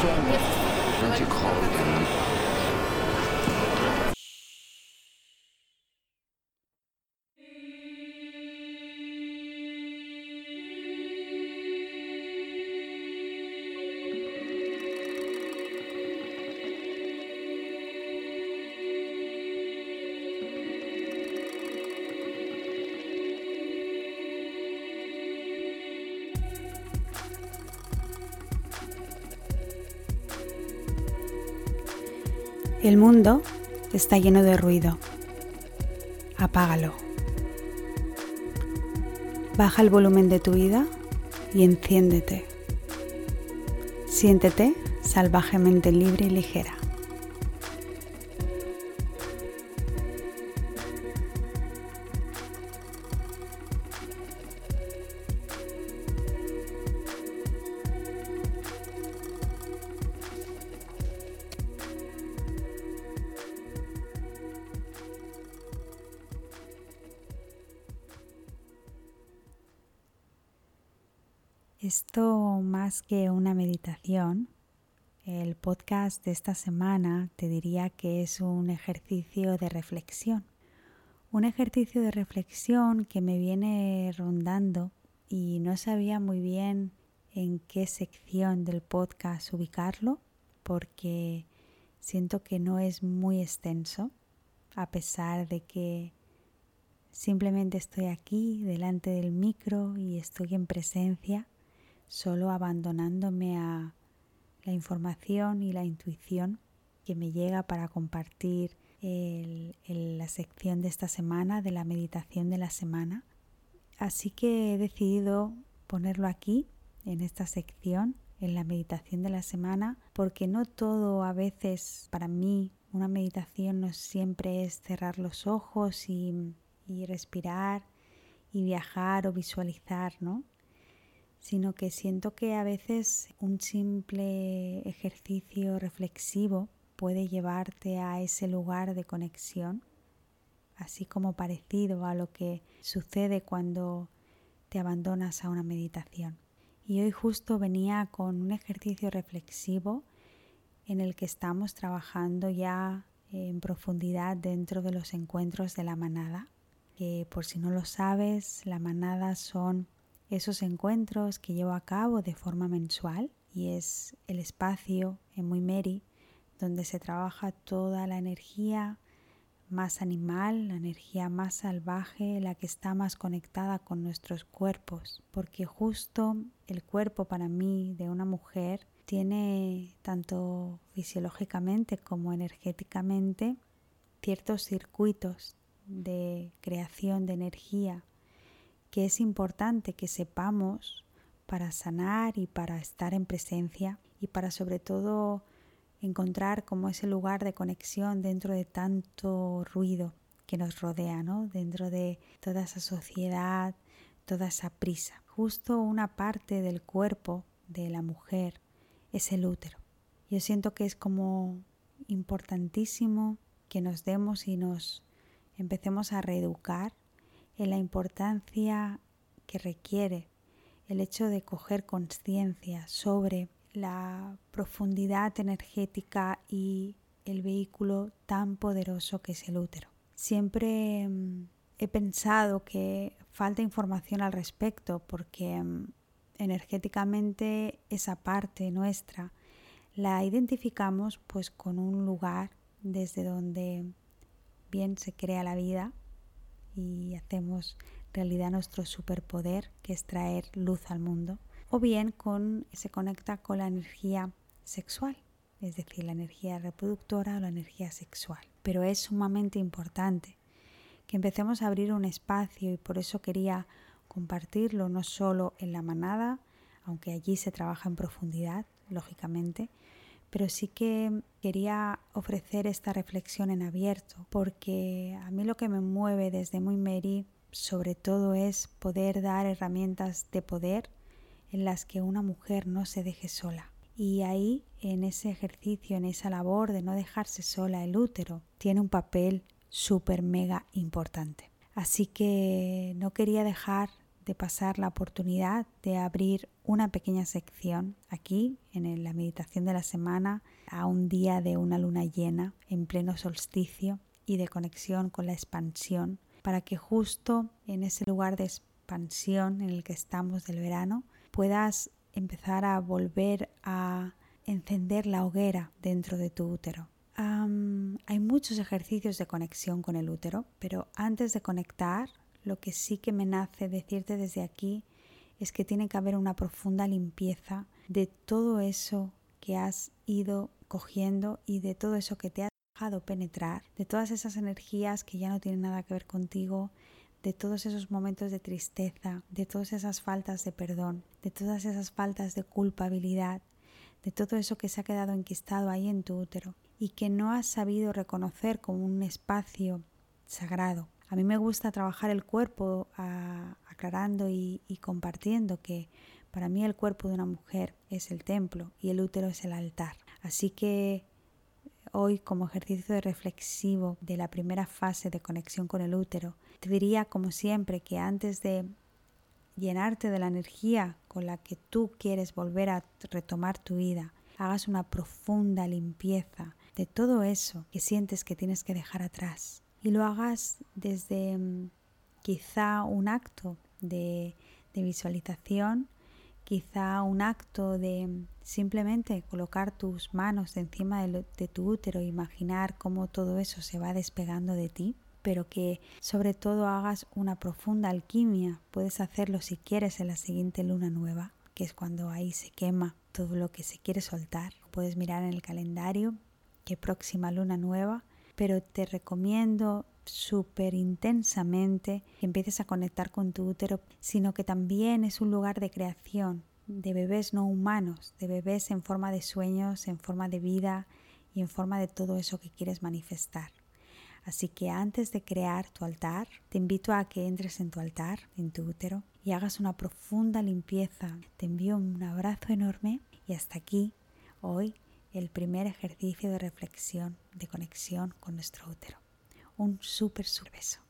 changes. El mundo está lleno de ruido. Apágalo. Baja el volumen de tu vida y enciéndete. Siéntete salvajemente libre y ligera. Esto más que una meditación, el podcast de esta semana te diría que es un ejercicio de reflexión. Un ejercicio de reflexión que me viene rondando y no sabía muy bien en qué sección del podcast ubicarlo porque siento que no es muy extenso a pesar de que simplemente estoy aquí delante del micro y estoy en presencia solo abandonándome a la información y la intuición que me llega para compartir la sección de esta semana, de la meditación de la semana. Así que he decidido ponerlo aquí, en esta sección, en la meditación de la semana, porque no todo a veces, para mí, una meditación no siempre es cerrar los ojos y, y respirar y viajar o visualizar, ¿no? Sino que siento que a veces un simple ejercicio reflexivo puede llevarte a ese lugar de conexión, así como parecido a lo que sucede cuando te abandonas a una meditación. Y hoy justo venía con un ejercicio reflexivo en el que estamos trabajando ya en profundidad dentro de los encuentros de la manada, que por si no lo sabes, la manada son esos encuentros que llevo a cabo de forma mensual y es el espacio en Muy Mary donde se trabaja toda la energía más animal, la energía más salvaje, la que está más conectada con nuestros cuerpos, porque justo el cuerpo para mí de una mujer tiene tanto fisiológicamente como energéticamente ciertos circuitos de creación de energía que es importante que sepamos para sanar y para estar en presencia y para sobre todo encontrar como ese lugar de conexión dentro de tanto ruido que nos rodea, ¿no? Dentro de toda esa sociedad, toda esa prisa. Justo una parte del cuerpo de la mujer es el útero. Yo siento que es como importantísimo que nos demos y nos empecemos a reeducar en la importancia que requiere el hecho de coger conciencia sobre la profundidad energética y el vehículo tan poderoso que es el útero. Siempre mm, he pensado que falta información al respecto porque mm, energéticamente esa parte nuestra la identificamos pues con un lugar desde donde bien se crea la vida y hacemos realidad nuestro superpoder, que es traer luz al mundo, o bien se conecta con la energía sexual, es decir, la energía reproductora o la energía sexual. Pero es sumamente importante que empecemos a abrir un espacio y por eso quería compartirlo no solo en la manada, aunque allí se trabaja en profundidad, lógicamente, pero sí que quería ofrecer esta reflexión en abierto, porque a mí lo que me mueve desde muy Mary sobre todo es poder dar herramientas de poder en las que una mujer no se deje sola. Y ahí, en ese ejercicio, en esa labor de no dejarse sola, el útero tiene un papel súper mega importante. Así que no quería dejar de pasar la oportunidad de abrir una pequeña sección aquí en la meditación de la semana a un día de una luna llena en pleno solsticio y de conexión con la expansión para que justo en ese lugar de expansión en el que estamos del verano puedas empezar a volver a encender la hoguera dentro de tu útero. hay muchos ejercicios de conexión con el útero, pero antes de conectar, lo que sí que me nace decirte desde aquí es que tiene que haber una profunda limpieza de todo eso que has ido cogiendo y de todo eso que te ha dejado penetrar, de todas esas energías que ya no tienen nada que ver contigo, de todos esos momentos de tristeza, de todas esas faltas de perdón, de todas esas faltas de culpabilidad, de todo eso que se ha quedado enquistado ahí en tu útero y que no has sabido reconocer como un espacio sagrado. A mí me gusta trabajar el cuerpo aclarando y, y compartiendo que para mí el cuerpo de una mujer es el templo y el útero es el altar. Así que hoy como ejercicio de reflexivo de la primera fase de conexión con el útero, te diría como siempre que antes de llenarte de la energía con la que tú quieres volver a retomar tu vida, hagas una profunda limpieza de todo eso que sientes que tienes que dejar atrás y lo hagas desde mm, quizá un acto de, visualización, quizá un acto de mm, simplemente colocar tus manos encima de, de tu útero, imaginar cómo todo eso se va despegando de ti pero que sobre todo hagas una profunda alquimia. Puedes hacerlo si quieres en la siguiente luna nueva, que es cuando ahí se quema todo lo que se quiere soltar. Puedes mirar en el calendario qué próxima luna nueva, pero te recomiendo súper intensamente que empieces a conectar con tu útero, sino que también es un lugar de creación, de bebés no humanos, de bebés en forma de sueños, en forma de vida y en forma de todo eso que quieres manifestar. Así que antes de crear tu altar, te invito a que entres en tu altar, en tu útero, y hagas una profunda limpieza. Te envío un abrazo enorme y hasta aquí hoy el primer ejercicio de reflexión, de conexión con nuestro útero. Un súper, súper beso.